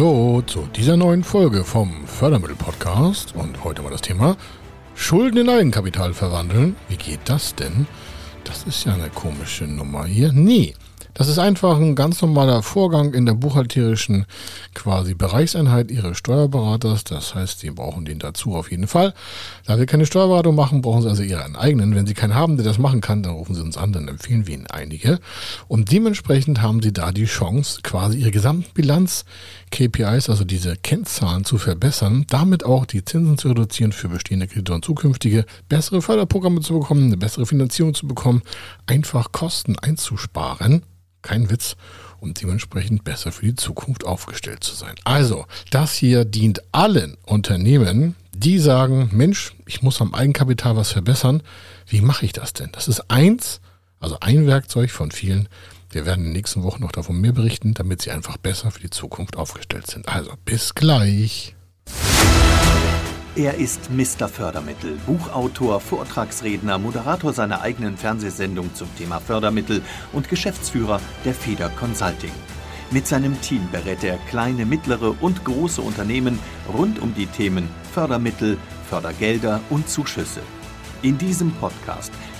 Hallo zu dieser neuen Folge vom Fördermittel-Podcast und heute mal das Thema Schulden in Eigenkapital verwandeln. Wie geht das denn? Das ist ja eine komische Nummer hier. Nee, das ist einfach ein ganz normaler Vorgang in der buchhalterischen quasi Bereichseinheit Ihres Steuerberaters. Das heißt, Sie brauchen den dazu auf jeden Fall. Da wir keine Steuerberatung machen, brauchen Sie also Ihren eigenen. Wenn Sie keinen haben, der das machen kann, dann rufen Sie uns an, dann empfehlen wir Ihnen einige. Und dementsprechend haben Sie da die Chance, quasi Ihre Gesamtbilanz, KPIs, also diese Kennzahlen zu verbessern, damit auch die Zinsen zu reduzieren für bestehende Kredite und zukünftige, bessere Förderprogramme zu bekommen, eine bessere Finanzierung zu bekommen, einfach Kosten einzusparen kein Witz, um dementsprechend besser für die Zukunft aufgestellt zu sein. Also, das hier dient allen Unternehmen, die sagen, Mensch, ich muss am Eigenkapital was verbessern. Wie mache ich das denn? Das ist eins, also ein Werkzeug von vielen. Wir werden in den nächsten Wochen noch davon mehr berichten, damit Sie einfach besser für die Zukunft aufgestellt sind. Also, bis gleich. Er ist Mr. Fördermittel, Buchautor, Vortragsredner, Moderator seiner eigenen Fernsehsendung zum Thema Fördermittel und Geschäftsführer der Feder Consulting. Mit seinem Team berät er kleine, mittlere und große Unternehmen rund um die Themen Fördermittel, Fördergelder und Zuschüsse. In diesem Podcast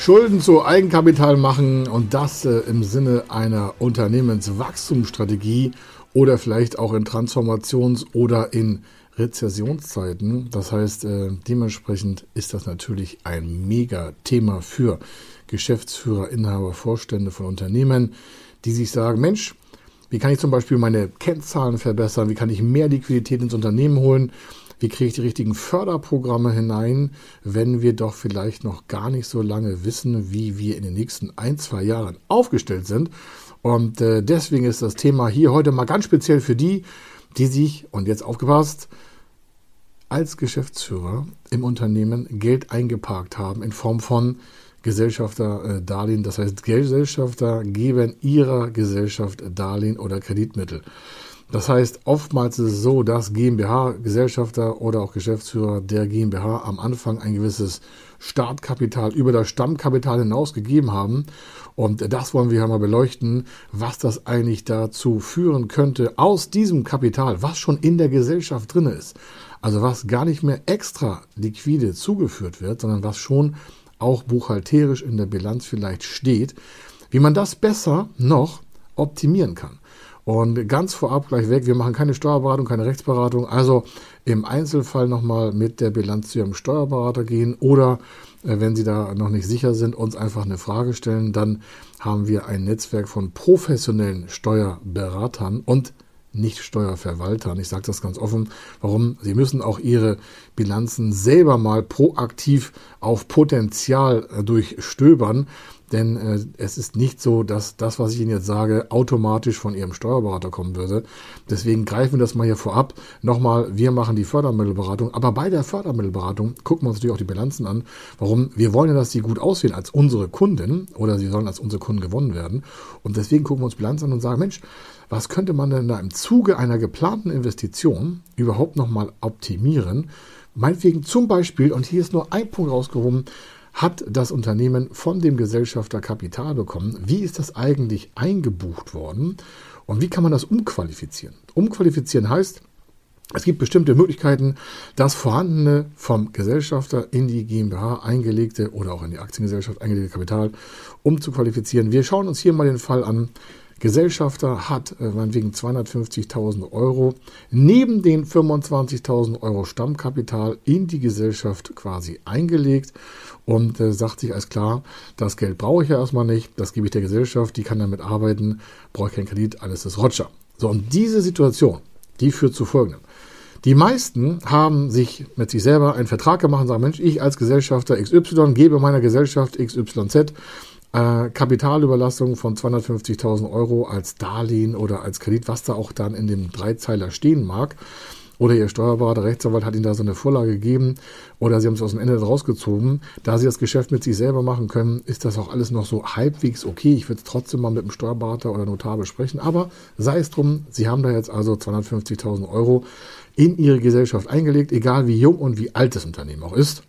Schulden zu Eigenkapital machen und das äh, im Sinne einer Unternehmenswachstumsstrategie oder vielleicht auch in Transformations- oder in Rezessionszeiten. Das heißt, äh, dementsprechend ist das natürlich ein Mega-Thema für Geschäftsführer, Inhaber, Vorstände von Unternehmen, die sich sagen, Mensch, wie kann ich zum Beispiel meine Kennzahlen verbessern? Wie kann ich mehr Liquidität ins Unternehmen holen? Wie kriege ich die richtigen Förderprogramme hinein, wenn wir doch vielleicht noch gar nicht so lange wissen, wie wir in den nächsten ein, zwei Jahren aufgestellt sind? Und äh, deswegen ist das Thema hier heute mal ganz speziell für die, die sich, und jetzt aufgepasst, als Geschäftsführer im Unternehmen Geld eingeparkt haben in Form von Gesellschafterdarlehen. Das heißt, Gesellschafter geben ihrer Gesellschaft Darlehen oder Kreditmittel. Das heißt, oftmals ist es so, dass GmbH, Gesellschafter oder auch Geschäftsführer der GmbH am Anfang ein gewisses Startkapital über das Stammkapital hinaus gegeben haben. Und das wollen wir mal beleuchten, was das eigentlich dazu führen könnte aus diesem Kapital, was schon in der Gesellschaft drin ist. Also was gar nicht mehr extra liquide zugeführt wird, sondern was schon auch buchhalterisch in der Bilanz vielleicht steht, wie man das besser noch optimieren kann. Und ganz vorab gleich weg, wir machen keine Steuerberatung, keine Rechtsberatung. Also im Einzelfall nochmal mit der Bilanz zu Ihrem Steuerberater gehen oder äh, wenn Sie da noch nicht sicher sind, uns einfach eine Frage stellen. Dann haben wir ein Netzwerk von professionellen Steuerberatern und nicht Steuerverwaltern. Ich sage das ganz offen. Warum? Sie müssen auch Ihre Bilanzen selber mal proaktiv auf Potenzial äh, durchstöbern. Denn äh, es ist nicht so, dass das, was ich Ihnen jetzt sage, automatisch von Ihrem Steuerberater kommen würde. Deswegen greifen wir das mal hier vorab. Nochmal, wir machen die Fördermittelberatung. Aber bei der Fördermittelberatung gucken wir uns natürlich auch die Bilanzen an. Warum? Wir wollen ja, dass sie gut aussehen als unsere Kunden oder sie sollen als unsere Kunden gewonnen werden. Und deswegen gucken wir uns Bilanzen an und sagen, Mensch, was könnte man denn da im Zuge einer geplanten Investition überhaupt nochmal optimieren? Meinetwegen zum Beispiel, und hier ist nur ein Punkt rausgehoben, hat das Unternehmen von dem Gesellschafter Kapital bekommen? Wie ist das eigentlich eingebucht worden? Und wie kann man das umqualifizieren? Umqualifizieren heißt, es gibt bestimmte Möglichkeiten, das vorhandene vom Gesellschafter in die GmbH eingelegte oder auch in die Aktiengesellschaft eingelegte Kapital umzuqualifizieren. Wir schauen uns hier mal den Fall an, Gesellschafter hat äh, meinetwegen 250.000 Euro neben den 25.000 Euro Stammkapital in die Gesellschaft quasi eingelegt und äh, sagt sich als klar, das Geld brauche ich ja erstmal nicht, das gebe ich der Gesellschaft, die kann damit arbeiten, brauche ich keinen Kredit, alles ist Roger. So, und diese Situation, die führt zu folgendem. Die meisten haben sich mit sich selber einen Vertrag gemacht und sagen, Mensch, ich als Gesellschafter XY gebe meiner Gesellschaft XYZ äh, Kapitalüberlassung von 250.000 Euro als Darlehen oder als Kredit, was da auch dann in dem Dreizeiler stehen mag. oder Ihr Steuerberater, Rechtsanwalt hat Ihnen da so eine Vorlage gegeben oder Sie haben es aus dem Ende rausgezogen. Da Sie das Geschäft mit sich selber machen können, ist das auch alles noch so halbwegs okay. Ich würde es trotzdem mal mit dem Steuerberater oder Notar besprechen. Aber sei es drum, Sie haben da jetzt also 250.000 Euro in Ihre Gesellschaft eingelegt, egal wie jung und wie alt das Unternehmen auch ist.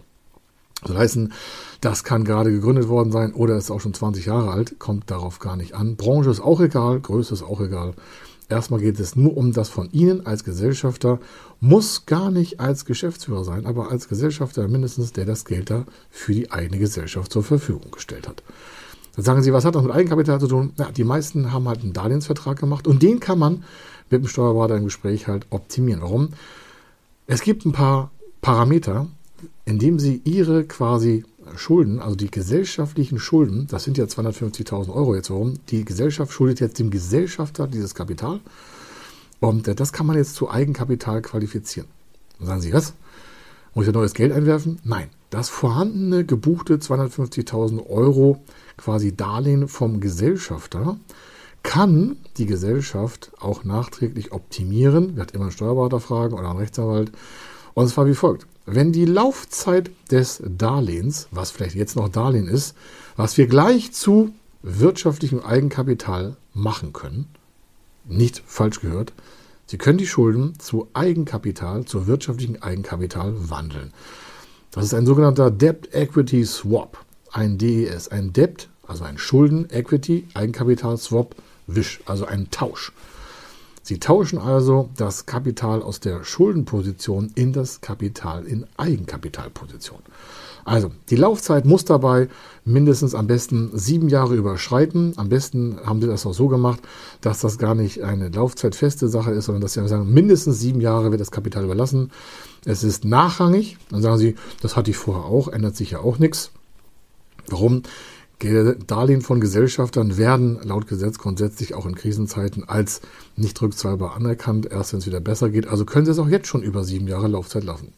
So heißen, das kann gerade gegründet worden sein oder ist auch schon 20 Jahre alt, kommt darauf gar nicht an. Branche ist auch egal, Größe ist auch egal. Erstmal geht es nur um das von Ihnen als Gesellschafter, muss gar nicht als Geschäftsführer sein, aber als Gesellschafter mindestens, der das Geld da für die eigene Gesellschaft zur Verfügung gestellt hat. Dann sagen Sie, was hat das mit Eigenkapital zu tun? Ja, die meisten haben halt einen Darlehensvertrag gemacht und den kann man mit dem Steuerberater im Gespräch halt optimieren. Warum? Es gibt ein paar Parameter, indem Sie Ihre quasi Schulden, also die gesellschaftlichen Schulden, das sind ja 250.000 Euro jetzt warum, die Gesellschaft schuldet jetzt dem Gesellschafter dieses Kapital und äh, das kann man jetzt zu Eigenkapital qualifizieren. Dann sagen Sie, was? Muss ich neues Geld einwerfen? Nein. Das vorhandene gebuchte 250.000 Euro quasi Darlehen vom Gesellschafter kann die Gesellschaft auch nachträglich optimieren. Wird immer einen Steuerberater fragen oder einen Rechtsanwalt. Und zwar wie folgt. Wenn die Laufzeit des Darlehens, was vielleicht jetzt noch Darlehen ist, was wir gleich zu wirtschaftlichem Eigenkapital machen können, nicht falsch gehört, Sie können die Schulden zu Eigenkapital, zu wirtschaftlichem Eigenkapital wandeln. Das ist ein sogenannter Debt Equity Swap, ein DES, ein Debt, also ein Schulden Equity Eigenkapital Swap Wisch, also ein Tausch. Sie tauschen also das Kapital aus der Schuldenposition in das Kapital in Eigenkapitalposition. Also die Laufzeit muss dabei mindestens am besten sieben Jahre überschreiten. Am besten haben sie das auch so gemacht, dass das gar nicht eine laufzeitfeste Sache ist, sondern dass sie sagen, mindestens sieben Jahre wird das Kapital überlassen. Es ist nachrangig. Dann sagen sie, das hatte ich vorher auch, ändert sich ja auch nichts. Warum? Darlehen von Gesellschaftern werden laut Gesetz grundsätzlich auch in Krisenzeiten als nicht rückzahlbar anerkannt, erst wenn es wieder besser geht. Also können Sie es auch jetzt schon über sieben Jahre Laufzeit lassen.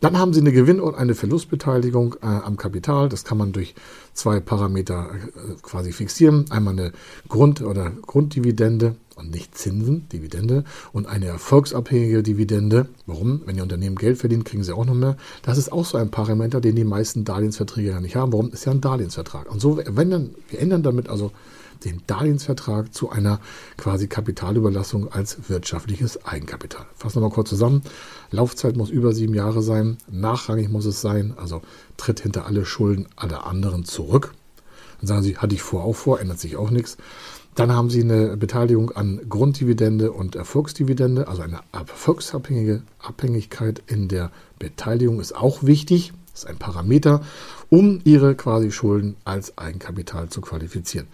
Dann haben Sie eine Gewinn- und eine Verlustbeteiligung äh, am Kapital. Das kann man durch zwei Parameter äh, quasi fixieren. Einmal eine Grund- oder Grunddividende und nicht Zinsen, Dividende und eine erfolgsabhängige Dividende. Warum? Wenn Ihr Unternehmen Geld verdient, kriegen Sie auch noch mehr. Das ist auch so ein Parameter, den die meisten Darlehensverträge ja nicht haben. Warum? Ist ja ein Darlehensvertrag. Und so, wenn dann, wir ändern damit also den Darlehensvertrag zu einer quasi Kapitalüberlassung als wirtschaftliches Eigenkapital. Fassen wir mal kurz zusammen. Laufzeit muss über sieben Jahre sein. Nachrangig muss es sein. Also tritt hinter alle Schulden aller anderen zurück. Dann sagen Sie, hatte ich vor auch vor, ändert sich auch nichts. Dann haben Sie eine Beteiligung an Grunddividende und Erfolgsdividende, also eine erfolgsabhängige Abhängigkeit in der Beteiligung ist auch wichtig. Ist ein Parameter, um Ihre quasi Schulden als Eigenkapital zu qualifizieren.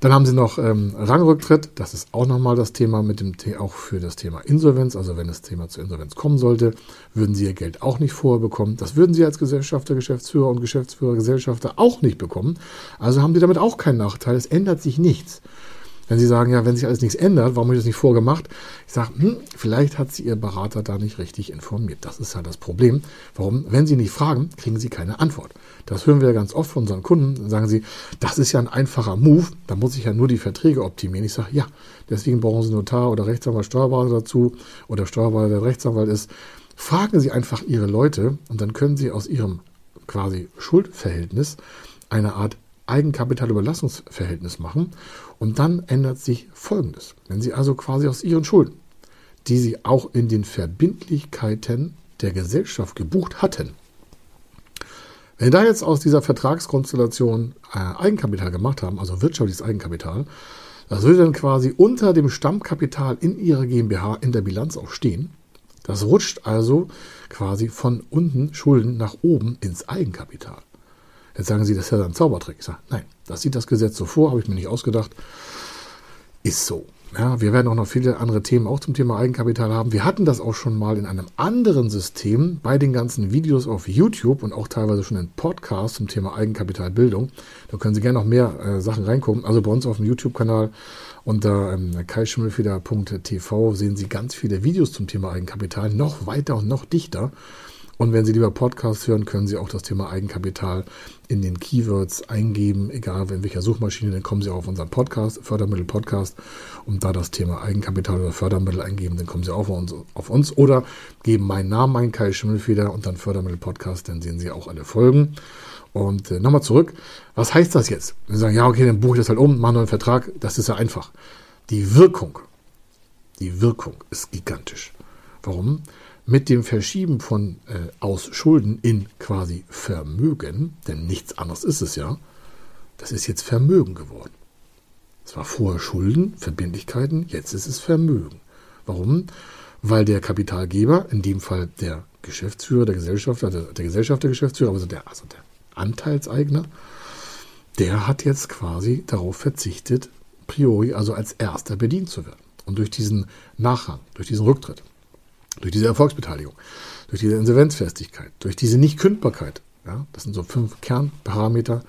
Dann haben Sie noch ähm, Rangrücktritt. Das ist auch nochmal das Thema mit dem auch für das Thema Insolvenz. Also wenn das Thema zur Insolvenz kommen sollte, würden Sie Ihr Geld auch nicht vorher bekommen. Das würden Sie als Gesellschafter, Geschäftsführer und Geschäftsführer, Gesellschafter auch nicht bekommen. Also haben Sie damit auch keinen Nachteil. Es ändert sich nichts. Wenn Sie sagen, ja, wenn sich alles nichts ändert, warum habe ich das nicht vorgemacht? Ich sage, hm, vielleicht hat Sie Ihr Berater da nicht richtig informiert. Das ist halt das Problem. Warum? Wenn Sie nicht fragen, kriegen Sie keine Antwort. Das hören wir ganz oft von unseren Kunden. Dann sagen sie, das ist ja ein einfacher Move, da muss ich ja nur die Verträge optimieren. Ich sage, ja, deswegen brauchen Sie Notar oder Rechtsanwalt, Steuerberater dazu oder Steuerberater, der Rechtsanwalt ist. Fragen Sie einfach Ihre Leute und dann können Sie aus Ihrem quasi Schuldverhältnis eine Art Eigenkapitalüberlassungsverhältnis machen. Und dann ändert sich Folgendes. Wenn Sie also quasi aus Ihren Schulden, die Sie auch in den Verbindlichkeiten der Gesellschaft gebucht hatten, wenn Sie da jetzt aus dieser Vertragskonstellation äh, Eigenkapital gemacht haben, also wirtschaftliches Eigenkapital, das würde dann quasi unter dem Stammkapital in Ihrer GmbH in der Bilanz auch stehen. Das rutscht also quasi von unten Schulden nach oben ins Eigenkapital. Jetzt sagen Sie, das ist ja ein Zaubertrick. Ich sage, nein, das sieht das Gesetz so vor, habe ich mir nicht ausgedacht. Ist so. Ja, wir werden auch noch viele andere Themen auch zum Thema Eigenkapital haben. Wir hatten das auch schon mal in einem anderen System bei den ganzen Videos auf YouTube und auch teilweise schon in Podcasts zum Thema Eigenkapitalbildung. Da können Sie gerne noch mehr äh, Sachen reingucken. Also bei uns auf dem YouTube-Kanal unter ähm, kaischimmelfeder.tv sehen Sie ganz viele Videos zum Thema Eigenkapital, noch weiter und noch dichter. Und wenn Sie lieber Podcast hören, können Sie auch das Thema Eigenkapital in den Keywords eingeben, egal in welcher Suchmaschine, dann kommen Sie auch auf unseren Podcast, Fördermittel Podcast, und da das Thema Eigenkapital oder Fördermittel eingeben, dann kommen Sie auch auf uns, auf uns. Oder geben meinen Namen ein, Kai Schimmelfeder, und dann Fördermittel Podcast, dann sehen Sie auch alle Folgen. Und äh, nochmal zurück, was heißt das jetzt? Sie sagen, ja, okay, dann buche ich das halt um, mache einen Vertrag, das ist ja einfach. Die Wirkung, die Wirkung ist gigantisch. Warum? Mit dem Verschieben von äh, aus Schulden in quasi Vermögen, denn nichts anderes ist es ja, das ist jetzt Vermögen geworden. Es war vorher Schulden, Verbindlichkeiten, jetzt ist es Vermögen. Warum? Weil der Kapitalgeber, in dem Fall der Geschäftsführer, der Gesellschafter, der, der Gesellschafter, Geschäftsführer, also der, also der Anteilseigner, der hat jetzt quasi darauf verzichtet, priori, also als erster bedient zu werden. Und durch diesen Nachrang, durch diesen Rücktritt, durch diese Erfolgsbeteiligung, durch diese Insolvenzfestigkeit, durch diese Nichtkündbarkeit, ja, das sind so fünf Kernparameter,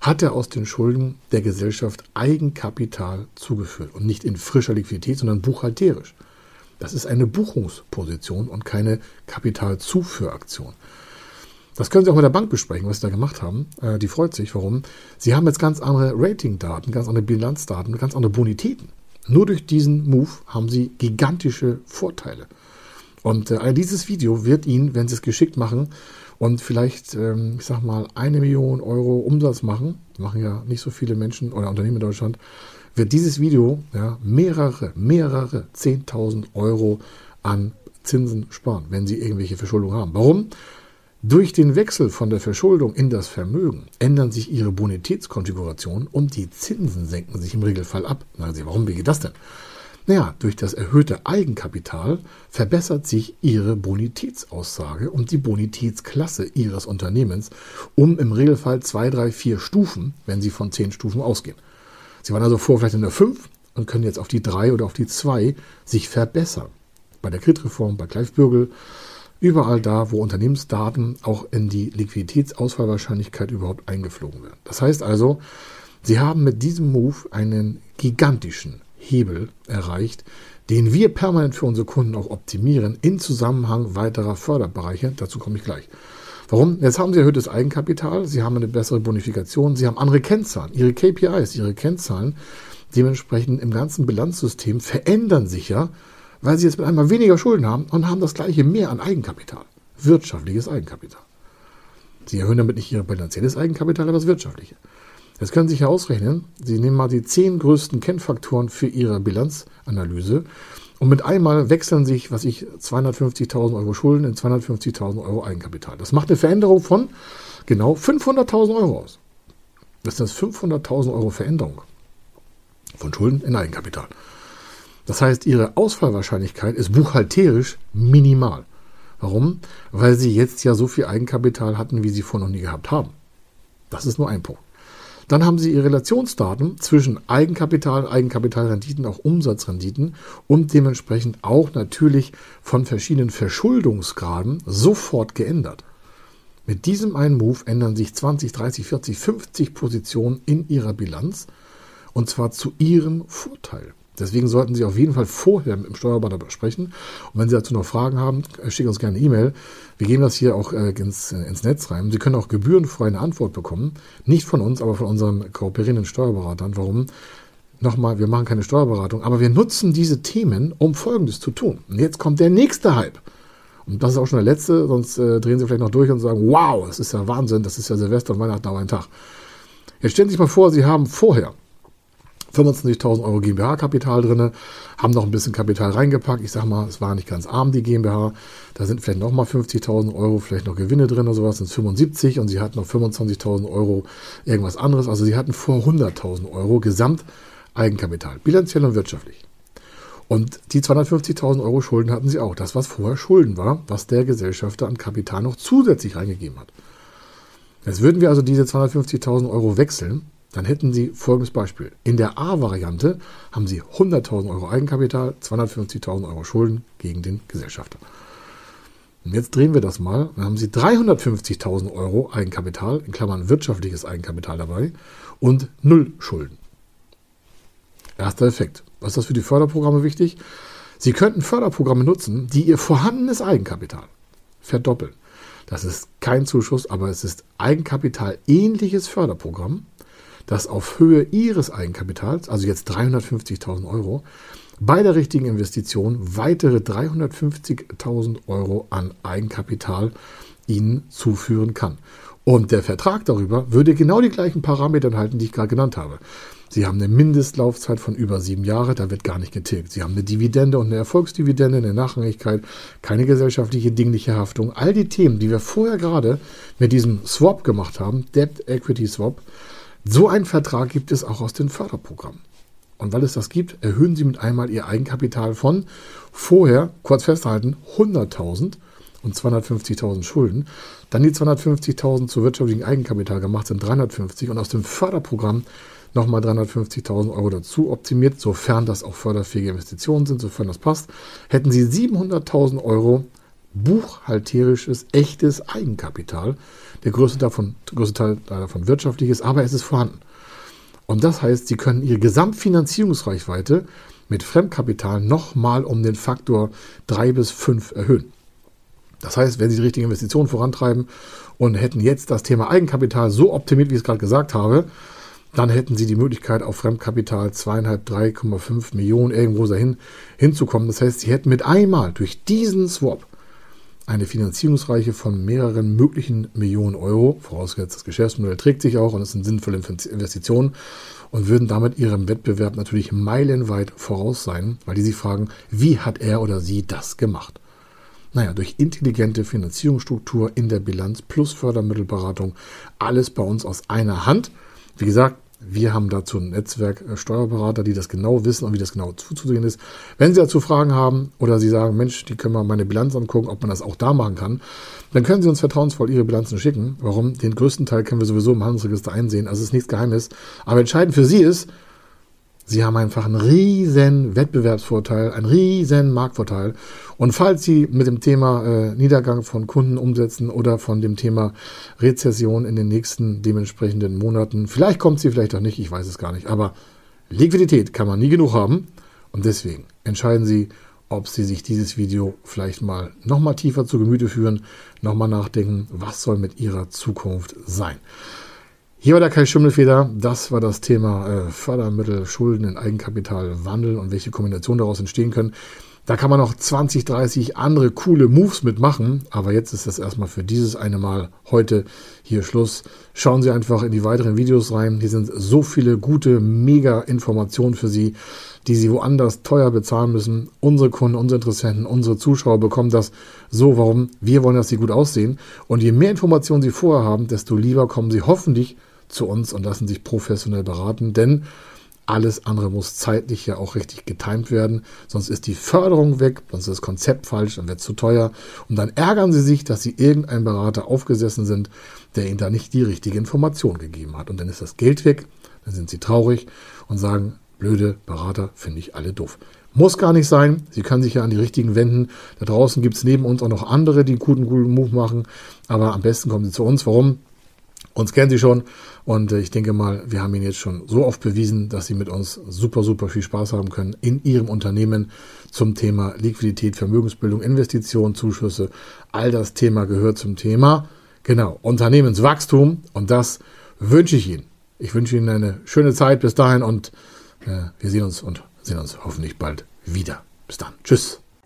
hat er aus den Schulden der Gesellschaft Eigenkapital zugeführt und nicht in frischer Liquidität, sondern buchhalterisch. Das ist eine Buchungsposition und keine Kapitalzuführaktion. Das können Sie auch mit der Bank besprechen, was Sie da gemacht haben. Äh, die freut sich. Warum? Sie haben jetzt ganz andere Ratingdaten, ganz andere Bilanzdaten, ganz andere Bonitäten. Nur durch diesen Move haben Sie gigantische Vorteile. Und äh, dieses Video wird Ihnen, wenn Sie es geschickt machen und vielleicht, ähm, ich sag mal, eine Million Euro Umsatz machen, machen ja nicht so viele Menschen oder Unternehmen in Deutschland, wird dieses Video ja, mehrere, mehrere 10.000 Euro an Zinsen sparen, wenn Sie irgendwelche Verschuldung haben. Warum? Durch den Wechsel von der Verschuldung in das Vermögen ändern sich Ihre Bonitätskonfiguration und die Zinsen senken sich im Regelfall ab. Sagen Sie, warum, wie geht das denn? Naja, durch das erhöhte Eigenkapital verbessert sich Ihre Bonitätsaussage und die Bonitätsklasse Ihres Unternehmens um im Regelfall zwei, drei, vier Stufen, wenn Sie von zehn Stufen ausgehen. Sie waren also vor vielleicht in der fünf und können jetzt auf die drei oder auf die zwei sich verbessern. Bei der Kreditreform, bei Clive Bürgel, überall da, wo Unternehmensdaten auch in die Liquiditätsausfallwahrscheinlichkeit überhaupt eingeflogen werden. Das heißt also, Sie haben mit diesem Move einen gigantischen Hebel erreicht, den wir permanent für unsere Kunden auch optimieren in Zusammenhang weiterer Förderbereiche. Dazu komme ich gleich. Warum? Jetzt haben Sie erhöhtes Eigenkapital, Sie haben eine bessere Bonifikation, Sie haben andere Kennzahlen. Ihre KPIs, Ihre Kennzahlen dementsprechend im ganzen Bilanzsystem verändern sich ja, weil Sie jetzt mit einmal weniger Schulden haben und haben das gleiche mehr an Eigenkapital. Wirtschaftliches Eigenkapital. Sie erhöhen damit nicht Ihr bilanzielles Eigenkapital, aber das wirtschaftliche. Jetzt können Sie sich ja ausrechnen, Sie nehmen mal die zehn größten Kennfaktoren für Ihre Bilanzanalyse und mit einmal wechseln sich, was ich, 250.000 Euro Schulden in 250.000 Euro Eigenkapital. Das macht eine Veränderung von genau 500.000 Euro aus. Das ist 500.000 Euro Veränderung von Schulden in Eigenkapital. Das heißt, Ihre Ausfallwahrscheinlichkeit ist buchhalterisch minimal. Warum? Weil Sie jetzt ja so viel Eigenkapital hatten, wie Sie vorher noch nie gehabt haben. Das ist nur ein Punkt. Dann haben Sie Ihre Relationsdaten zwischen Eigenkapital, Eigenkapitalrenditen, auch Umsatzrenditen und dementsprechend auch natürlich von verschiedenen Verschuldungsgraden sofort geändert. Mit diesem einen Move ändern sich 20, 30, 40, 50 Positionen in Ihrer Bilanz und zwar zu Ihrem Vorteil. Deswegen sollten Sie auf jeden Fall vorher mit dem Steuerberater sprechen. Und wenn Sie dazu noch Fragen haben, äh, schicken uns gerne eine E-Mail. Wir geben das hier auch äh, ins, äh, ins Netz rein. Sie können auch gebührenfrei eine Antwort bekommen. Nicht von uns, aber von unseren kooperierenden Steuerberatern. Warum? Nochmal, wir machen keine Steuerberatung, aber wir nutzen diese Themen, um Folgendes zu tun. Und jetzt kommt der nächste Hype. Und das ist auch schon der letzte, sonst äh, drehen Sie vielleicht noch durch und sagen, wow, das ist ja Wahnsinn, das ist ja Silvester und Weihnachten auf einen Tag. Jetzt stellen Sie sich mal vor, Sie haben vorher 25.000 Euro GmbH-Kapital drin, haben noch ein bisschen Kapital reingepackt. Ich sage mal, es war nicht ganz arm, die GmbH. Da sind vielleicht noch mal 50.000 Euro, vielleicht noch Gewinne drin oder sowas, sind 75 und sie hatten noch 25.000 Euro irgendwas anderes. Also sie hatten vor 100.000 Euro Gesamteigenkapital, bilanziell und wirtschaftlich. Und die 250.000 Euro Schulden hatten sie auch. Das, was vorher Schulden war, was der Gesellschafter an Kapital noch zusätzlich reingegeben hat. Jetzt würden wir also diese 250.000 Euro wechseln dann hätten Sie folgendes Beispiel. In der A-Variante haben Sie 100.000 Euro Eigenkapital, 250.000 Euro Schulden gegen den Gesellschafter. Und jetzt drehen wir das mal. Dann haben Sie 350.000 Euro Eigenkapital, in Klammern wirtschaftliches Eigenkapital dabei und null Schulden. Erster Effekt. Was ist das für die Förderprogramme wichtig? Sie könnten Förderprogramme nutzen, die Ihr vorhandenes Eigenkapital verdoppeln. Das ist kein Zuschuss, aber es ist Eigenkapital ähnliches Förderprogramm, das auf Höhe Ihres Eigenkapitals, also jetzt 350.000 Euro, bei der richtigen Investition weitere 350.000 Euro an Eigenkapital Ihnen zuführen kann. Und der Vertrag darüber würde genau die gleichen Parameter enthalten, die ich gerade genannt habe. Sie haben eine Mindestlaufzeit von über sieben Jahre, da wird gar nicht getilgt. Sie haben eine Dividende und eine Erfolgsdividende, eine Nachrangigkeit, keine gesellschaftliche dingliche Haftung. All die Themen, die wir vorher gerade mit diesem Swap gemacht haben, Debt Equity Swap, so einen Vertrag gibt es auch aus den Förderprogrammen. Und weil es das gibt, erhöhen Sie mit einmal Ihr Eigenkapital von vorher, kurz festhalten, 100.000 und 250.000 Schulden. Dann die 250.000 zu wirtschaftlichem Eigenkapital gemacht sind 350 und aus dem Förderprogramm nochmal 350.000 Euro dazu optimiert, sofern das auch förderfähige Investitionen sind, sofern das passt, hätten Sie 700.000 Euro buchhalterisches, echtes Eigenkapital. Der größte, davon, größte Teil davon wirtschaftlich aber es ist vorhanden. Und das heißt, Sie können Ihre Gesamtfinanzierungsreichweite mit Fremdkapital nochmal um den Faktor 3 bis 5 erhöhen. Das heißt, wenn Sie die richtigen Investitionen vorantreiben und hätten jetzt das Thema Eigenkapital so optimiert, wie ich es gerade gesagt habe, dann hätten Sie die Möglichkeit, auf Fremdkapital 2,5, 3,5 Millionen irgendwo dahin hinzukommen. Das heißt, Sie hätten mit einmal durch diesen Swap eine Finanzierungsreiche von mehreren möglichen Millionen Euro, vorausgesetzt das Geschäftsmodell trägt sich auch und es sind sinnvolle Investitionen und würden damit ihrem Wettbewerb natürlich meilenweit voraus sein, weil die sich fragen, wie hat er oder sie das gemacht? Naja, durch intelligente Finanzierungsstruktur in der Bilanz plus Fördermittelberatung, alles bei uns aus einer Hand. Wie gesagt, wir haben dazu ein Netzwerk äh, Steuerberater, die das genau wissen und wie das genau zuzusehen ist. Wenn Sie dazu Fragen haben oder Sie sagen, Mensch, die können wir meine Bilanz angucken, ob man das auch da machen kann, dann können Sie uns vertrauensvoll Ihre Bilanzen schicken. Warum? Den größten Teil können wir sowieso im Handelsregister einsehen. Also es ist nichts Geheimnis. Aber entscheidend für Sie ist, Sie haben einfach einen riesen Wettbewerbsvorteil, einen riesen Marktvorteil. Und falls Sie mit dem Thema äh, Niedergang von Kunden umsetzen oder von dem Thema Rezession in den nächsten dementsprechenden Monaten, vielleicht kommt sie, vielleicht auch nicht, ich weiß es gar nicht, aber Liquidität kann man nie genug haben. Und deswegen entscheiden Sie, ob Sie sich dieses Video vielleicht mal nochmal tiefer zu Gemüte führen, nochmal nachdenken, was soll mit Ihrer Zukunft sein. Hier war der Kai Schimmelfeder. Das war das Thema äh, Fördermittel, Schulden in Eigenkapital wandeln und welche Kombinationen daraus entstehen können. Da kann man noch 20, 30 andere coole Moves mitmachen. Aber jetzt ist das erstmal für dieses eine Mal heute hier Schluss. Schauen Sie einfach in die weiteren Videos rein. Hier sind so viele gute, mega Informationen für Sie, die Sie woanders teuer bezahlen müssen. Unsere Kunden, unsere Interessenten, unsere Zuschauer bekommen das so. Warum? Wir wollen, dass Sie gut aussehen. Und je mehr Informationen Sie vorher haben, desto lieber kommen Sie hoffentlich zu uns und lassen sich professionell beraten, denn alles andere muss zeitlich ja auch richtig getimt werden, sonst ist die Förderung weg, sonst ist das Konzept falsch, dann wird es zu teuer und dann ärgern sie sich, dass sie irgendein Berater aufgesessen sind, der ihnen da nicht die richtige Information gegeben hat und dann ist das Geld weg, dann sind sie traurig und sagen, blöde Berater finde ich alle doof. Muss gar nicht sein. Sie können sich ja an die richtigen wenden. Da draußen gibt es neben uns auch noch andere, die einen guten, guten Move machen. Aber am besten kommen Sie zu uns. Warum? Uns kennen Sie schon und äh, ich denke mal, wir haben Ihnen jetzt schon so oft bewiesen, dass Sie mit uns super, super viel Spaß haben können in Ihrem Unternehmen zum Thema Liquidität, Vermögensbildung, Investitionen, Zuschüsse. All das Thema gehört zum Thema, genau, Unternehmenswachstum und das wünsche ich Ihnen. Ich wünsche Ihnen eine schöne Zeit bis dahin und äh, wir sehen uns und sehen uns hoffentlich bald wieder. Bis dann. Tschüss.